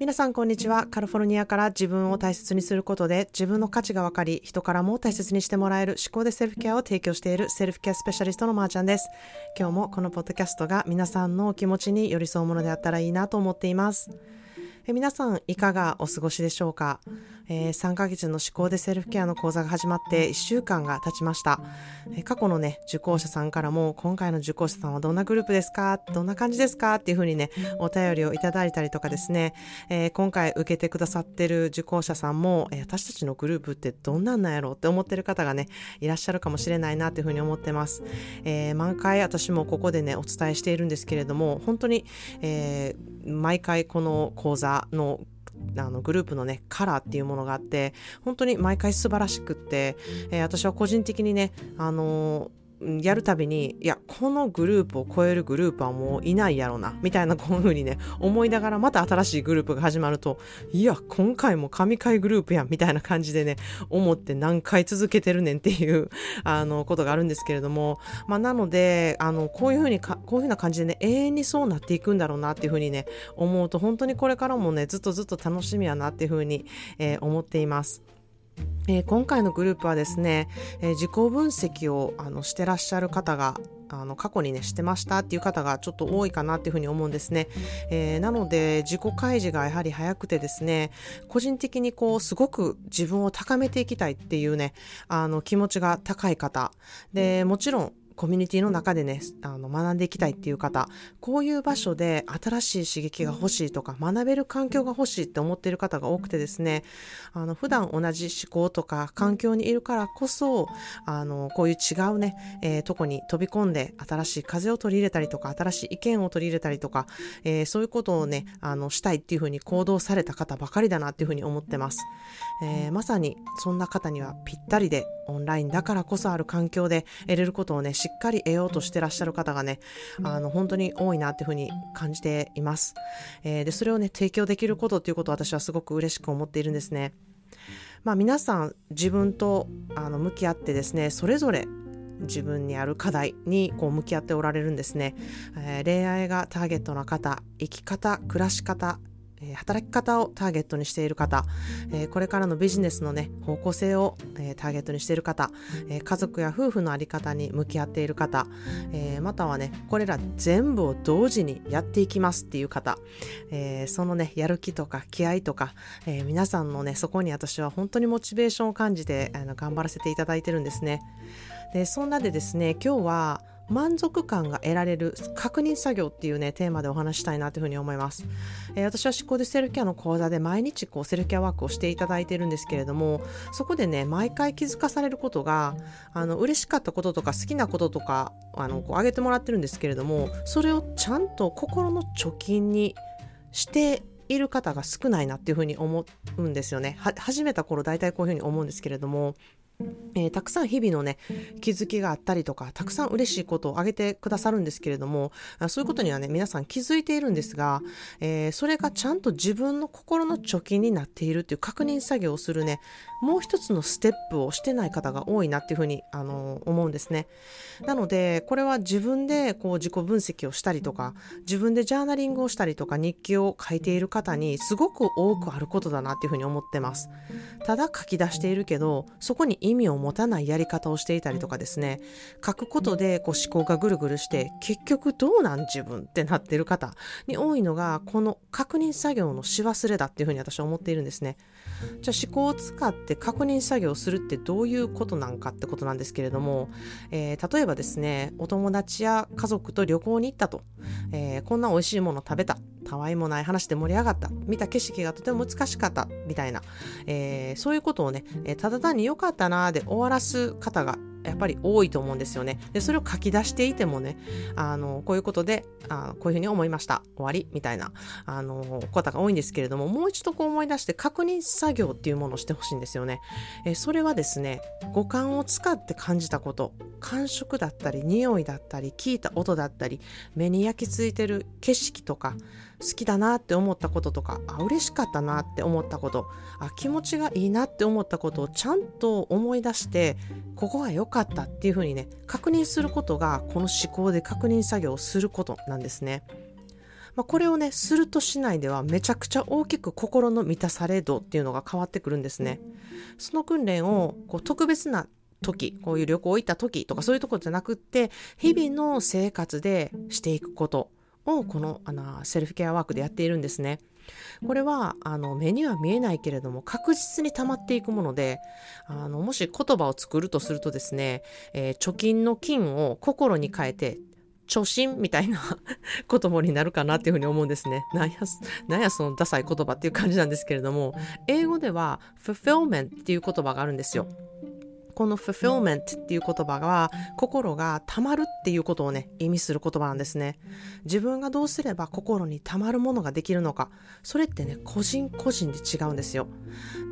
皆さんこんにちは。カリフォルニアから自分を大切にすることで自分の価値が分かり、人からも大切にしてもらえる思考でセルフケアを提供しているセルフケアスペシャリストのまーちゃんです。今日もこのポッドキャストが皆さんのお気持ちに寄り添うものであったらいいなと思っています。え皆さんいかがお過ごしでしょうか、えー、3ヶ月の思考でセルフケアの講座が始まって1週間が経ちました、えー、過去のね受講者さんからも今回の受講者さんはどんなグループですか？どんな感じですか？っていうふうにねお便りをいただいたりとかですね、えー、今回受けてくださってる受講者さんも、え私たちのグループってどんなんなんやろうって思ってる方がねいらっしゃるかもしれないなっていうふうに思ってます、え毎回私もここでねお伝えしているんですけれども本当に、え毎回この講座のあのグループのねカラーっていうものがあって本当に毎回素晴らしくって、えー、私は個人的にねあのやるたびに、いや、このグループを超えるグループはもういないやろな、みたいなこういうふうにね、思いながらまた新しいグループが始まると、いや、今回も神回グループやん、みたいな感じでね、思って何回続けてるねんっていう、あの、ことがあるんですけれども、まあ、なので、あの、こういうふうにか、こういうふうな感じでね、永遠にそうなっていくんだろうなっていうふうにね、思うと、本当にこれからもね、ずっとずっと楽しみやなっていうふうに、えー、思っています。えー、今回のグループはですね、えー、自己分析をあのしてらっしゃる方があの過去にねしてましたっていう方がちょっと多いかなっていうふうに思うんですね、えー、なので自己開示がやはり早くてですね個人的にこうすごく自分を高めていきたいっていうねあの気持ちが高い方。でもちろんコミュニティの中でね、あの、学んでいきたいっていう方、こういう場所で新しい刺激が欲しいとか、学べる環境が欲しいって思っている方が多くてですね、あの、普段同じ思考とか環境にいるからこそ、あの、こういう違うね、えー、とこに飛び込んで、新しい風を取り入れたりとか、新しい意見を取り入れたりとか、えー、そういうことをね、あの、したいっていうふうに行動された方ばかりだなっていうふうに思ってます。えー、まさに、そんな方にはぴったりで、オンラインだからこそある環境で得れることをね、しっかり得ようとしてらっしゃる方がね、あの、本当に多いなっていうふうに感じています。えー、で、それをね、提供できることっていうことを私はすごく嬉しく思っているんですね。まあ皆さん自分とあの向き合ってですね、それぞれ自分にある課題にこう向き合っておられるんですね、えー、恋愛がターゲットの方生き方暮らし方え働き方をターゲットにしている方、えこれからのビジネスのね、方向性を、えターゲットにしている方、え家族や夫婦のあり方に向き合っている方、えまたはね、これら全部を同時にやっていきますっていう方、えそのね、やる気とか気合とか、え皆さんのね、そこに私は本当にモチベーションを感じてあの頑張らせていただいてるんですね。で、そんなでですね、今日は満足感が得られる確認作業っていうねテーマでお話したいなというふうに思います、えー、私は執行でセルフケアの講座で毎日こうセルフケアワークをしていただいてるんですけれどもそこでね毎回気づかされることがあの嬉しかったこととか好きなこととかあのこう挙げてもらってるんですけれどもそれをちゃんと心の貯金にしている方が少ないなっていうふうに思うんですよね。始めた頃大体こういうふうに思うんですけれどもえー、たくさん日々のね、気づきがあったりとか、たくさん嬉しいことを挙げてくださるんですけれども、そういうことにはね、皆さん気づいているんですが、えー、それがちゃんと自分の心の貯金になっているっていう確認作業をするね、もう一つのステップをしてない方が多いなっていうふうに、あのー、思うんですね。なので、これは自分でこう自己分析をしたりとか、自分でジャーナリングをしたりとか、日記を書いている方にすごく多くあることだなっていうふうに思ってます。ただ書き出しているけど、そこに意味を持たないやり方をしていたりとかですね書くことでこう思考がぐるぐるして結局どうなん自分ってなってる方に多いのがこの確認作業のし忘れだっていうふうに私は思っているんですね。じゃあ思考を使って確認作業をするってどういうことなんかってことなんですけれども、えー、例えばですねお友達や家族と旅行に行ったと、えー、こんな美味しいもの食べたたわいもない話で盛り上がった見た景色がとても難しかったみたいな、えー、そういうことをね、えただ単に良かったなーで終わらす方がやっぱり多いと思うんですよね。で、それを書き出していてもね、あの、こういうことで、あこういうふうに思いました。終わりみたいな、あの、方が多いんですけれども、もう一度こう思い出して確認作業っていうものをしてほしいんですよね。えそれはですね、五感を使って感じたこと、感触だったり、匂いだったり、聞いた音だったり、目に焼き付いてる景色とか、好きだなって思ったこととか、あ、嬉しかったなって思ったこと、あ、気持ちがいいなって思ったことをちゃんと思い出して、ここが良かったっていうふうにね、確認することが、この思考で確認作業をすることなんですね。まあ、これをねするとしないではめちゃくちゃ大きく心の満たされ度っていうのが変わってくるんですね。その訓練をこう特別な時こういう旅行行った時とかそういうところじゃなくって日々の生活でしていくことをこのあのセルフケアワークでやっているんですね。これはあの目には見えないけれども確実に溜まっていくものであのもし言葉を作るとするとですね、えー、貯金の金を心に変えて貯金みたいな 言葉になるかなっていうふうに思うんですね。なんや、なんやそのダサい言葉っていう感じなんですけれども、英語では fulfillment っていう言葉があるんですよ。この fulfillment っていう言葉は心が溜まるっていうことをね意味する言葉なんですね。自分がどうすれば心に溜まるものができるのか。それってね個人個人で違うんですよ。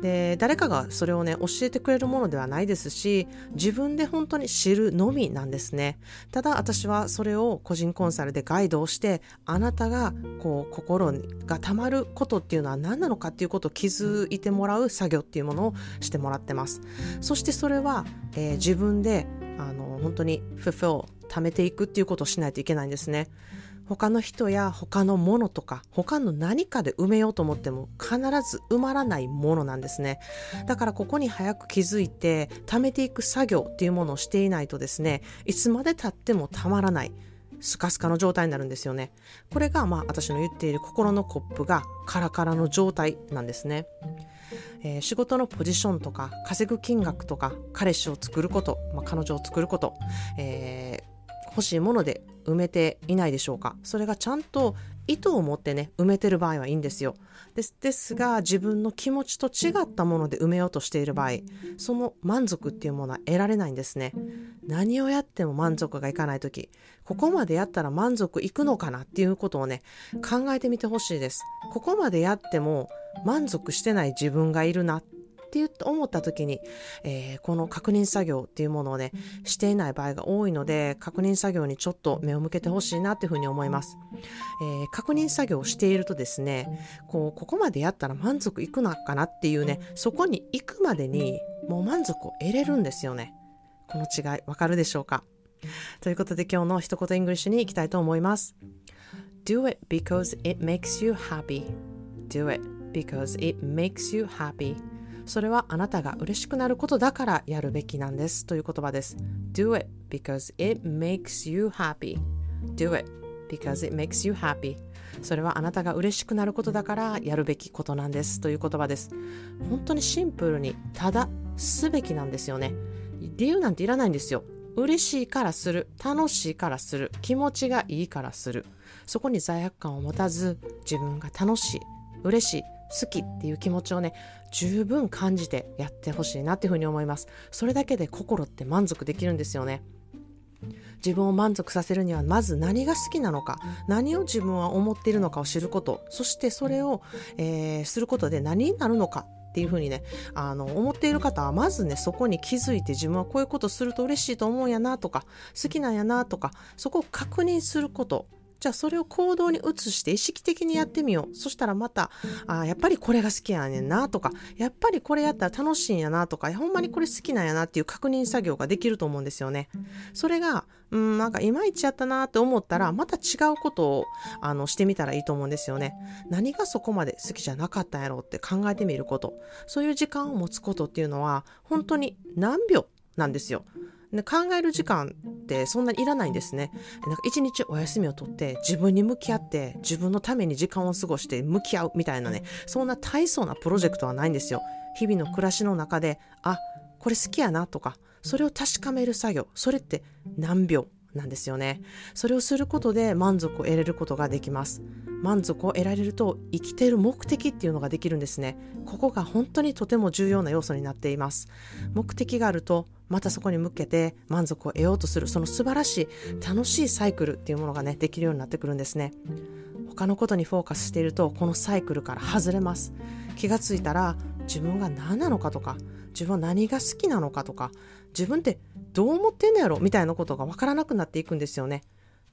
で誰かがそれをね教えてくれるものではないですし自分で本当に知るのみなんですね。ただ私はそれを個人コンサルでガイドをしてあなたがこう心が溜まることっていうのは何なのかっていうことを気づいてもらう作業っていうものをしてもらってます。そしてそれはえー、自分であの本当に fulfill 貯めていくっていうことをしないといけないんですね。他の人や他のものとか他の何かで埋めようと思っても必ず埋まらないものなんですねだからここに早く気づいて貯めていく作業っていうものをしていないとですねいつまでたってもたまらないスカスカの状態になるんですよね。これがまあ私の言っている心のコップがカラカラの状態なんですね。えー、仕事のポジションとか稼ぐ金額とか彼氏を作ること、まあ、彼女を作ること、えー、欲しいもので埋めていないでしょうか。それがちゃんと意図を持ってね埋めてる場合はいいんですよ。ですですが自分の気持ちと違ったもので埋めようとしている場合その満足っていうものは得られないんですね。何をやっても満足がいかない時ここまでやったら満足いくのかなっていうことをね考えてみてほしいです。ここまでやっても満足してない自分がいるなって思った時に、えー、この確認作業っていうものをねしていない場合が多いので確認作業にちょっと目を向けてほしいなっていうふうに思います、えー、確認作業をしているとですねこうここまでやったら満足いくのかなっていうねそこに行くまでにもう満足を得れるんですよね。この違いわかるでしょうか？ということで今日の一言イングリッシュに行きたいと思います。Do it because it makes you happy. Do it because it makes you happy. それはあなたが嬉しくなることだからやるべきなんです。という言葉です。Do it because it makes you happy. Do it because it makes you happy. それはあなたが嬉しくなることだからやるべきことなんです。という言葉です。本当にシンプルにただすべきなんですよね。理由なんていらないんですよ。嬉しいからする。楽しいからする。気持ちがいいからする。そこに罪悪感を持たず自分が楽しい嬉しい好きっていう気持ちをね十分感じてやってほしいなっていうふうに思います。それだけで心って満足できるんですよね。自分を満足させるにはまず何が好きなのか何を自分は思っているのかを知ること。そしてそれを、えー、することで何になるのか。っていうふうにねあの思っている方はまずねそこに気づいて自分はこういうことすると嬉しいと思うんやなとか好きなんやなとかそこを確認すること。じゃあそれを行動に移して意識的にやってみよう。そしたらまた、あやっぱりこれが好きやねんなとか、やっぱりこれやったら楽しいんやなとか、ほんまにこれ好きなんやなっていう確認作業ができると思うんですよね。それが、うん、なんかいまいちやったなって思ったら、また違うことをあのしてみたらいいと思うんですよね。何がそこまで好きじゃなかったんやろうって考えてみること。そういう時間を持つことっていうのは、本当に何秒なんですよ。で考える時間ってそんなにいらないんですね。なんか一日お休みを取って自分に向き合って自分のために時間を過ごして向き合うみたいなね、そんな大層なプロジェクトはないんですよ。日々の暮らしの中で、あ、これ好きやなとか、それを確かめる作業、それって何秒なんですよね。それをすることで満足を得れることができます。満足を得られると生きている目的っていうのができるんですね。ここが本当にとても重要な要素になっています。目的があるとまたそこに向けて満足を得ようとするその素晴らしい楽しいサイクルっていうものがねできるようになってくるんですね。他のことにフォーカスしているとこのサイクルから外れます。気がついたら自分が何なのかとか自分は何が好きなのかとか自分ってどう思ってんのやろみたいなことが分からなくなっていくんですよね。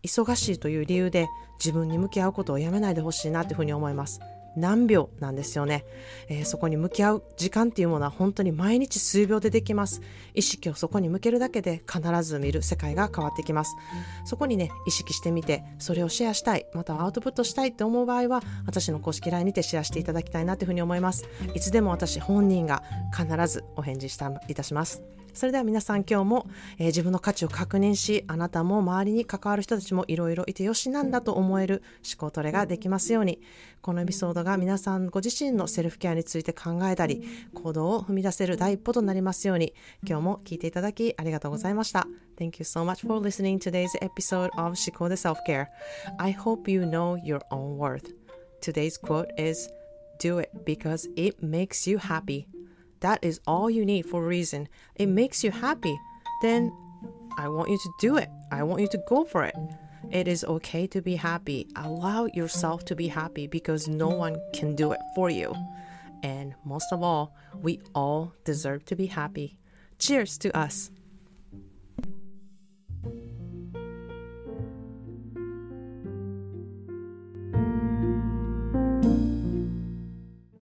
忙しいという理由で自分に向き合うことをやめないでほしいなというふうに思います。何秒なんですよね、えー、そこに向き合う時間っていうものは本当に毎日数秒でできます。意識をそこに向けるだけで必ず見る世界が変わってきます。そこにね意識してみてそれをシェアしたいまたはアウトプットしたいって思う場合は私の公式 LINE にてシェアしていただきたいなというふうに思います。いつでも私本人が必ずお返事したいたします。それでは皆さん今日も、えー、自分の価値を確認しあなたも周りに関わる人たちもいろいろいてよしなんだと思える思考トレができますようにこのエピソードが皆さんご自身のセルフケアについて考えたり行動を踏み出せる第一歩となりますように今日も聞いていただきありがとうございました。Thank you so much for listening today's episode of 思考で Self-Care. I hope you know your own worth. Today's quote is Do it because it makes you happy. That is all you need for a reason. It makes you happy. Then I want you to do it. I want you to go for it. It is okay to be happy. Allow yourself to be happy because no one can do it for you. And most of all, we all deserve to be happy. Cheers to us.